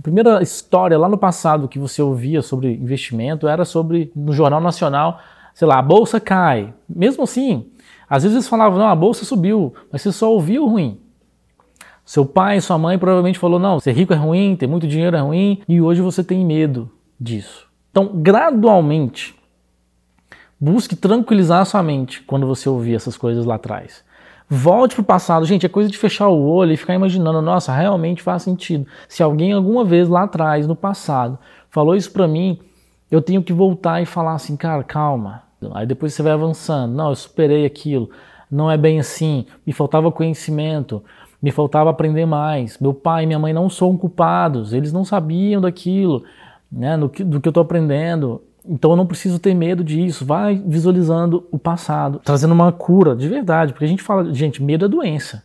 A primeira história lá no passado que você ouvia sobre investimento era sobre, no Jornal Nacional, sei lá, a bolsa cai. Mesmo assim, às vezes eles falavam, não, a bolsa subiu, mas você só ouvia o ruim. Seu pai, sua mãe provavelmente falou, não, ser rico é ruim, ter muito dinheiro é ruim, e hoje você tem medo disso. Então, gradualmente, busque tranquilizar a sua mente quando você ouvir essas coisas lá atrás. Volte para o passado. Gente, é coisa de fechar o olho e ficar imaginando, nossa, realmente faz sentido. Se alguém alguma vez lá atrás, no passado, falou isso para mim, eu tenho que voltar e falar assim, cara, calma. Aí depois você vai avançando. Não, eu superei aquilo. Não é bem assim. Me faltava conhecimento. Me faltava aprender mais. Meu pai e minha mãe não são culpados. Eles não sabiam daquilo, né, do que, eu estou aprendendo. Então eu não preciso ter medo disso. Vai visualizando o passado, trazendo uma cura de verdade, porque a gente fala, gente, medo é doença.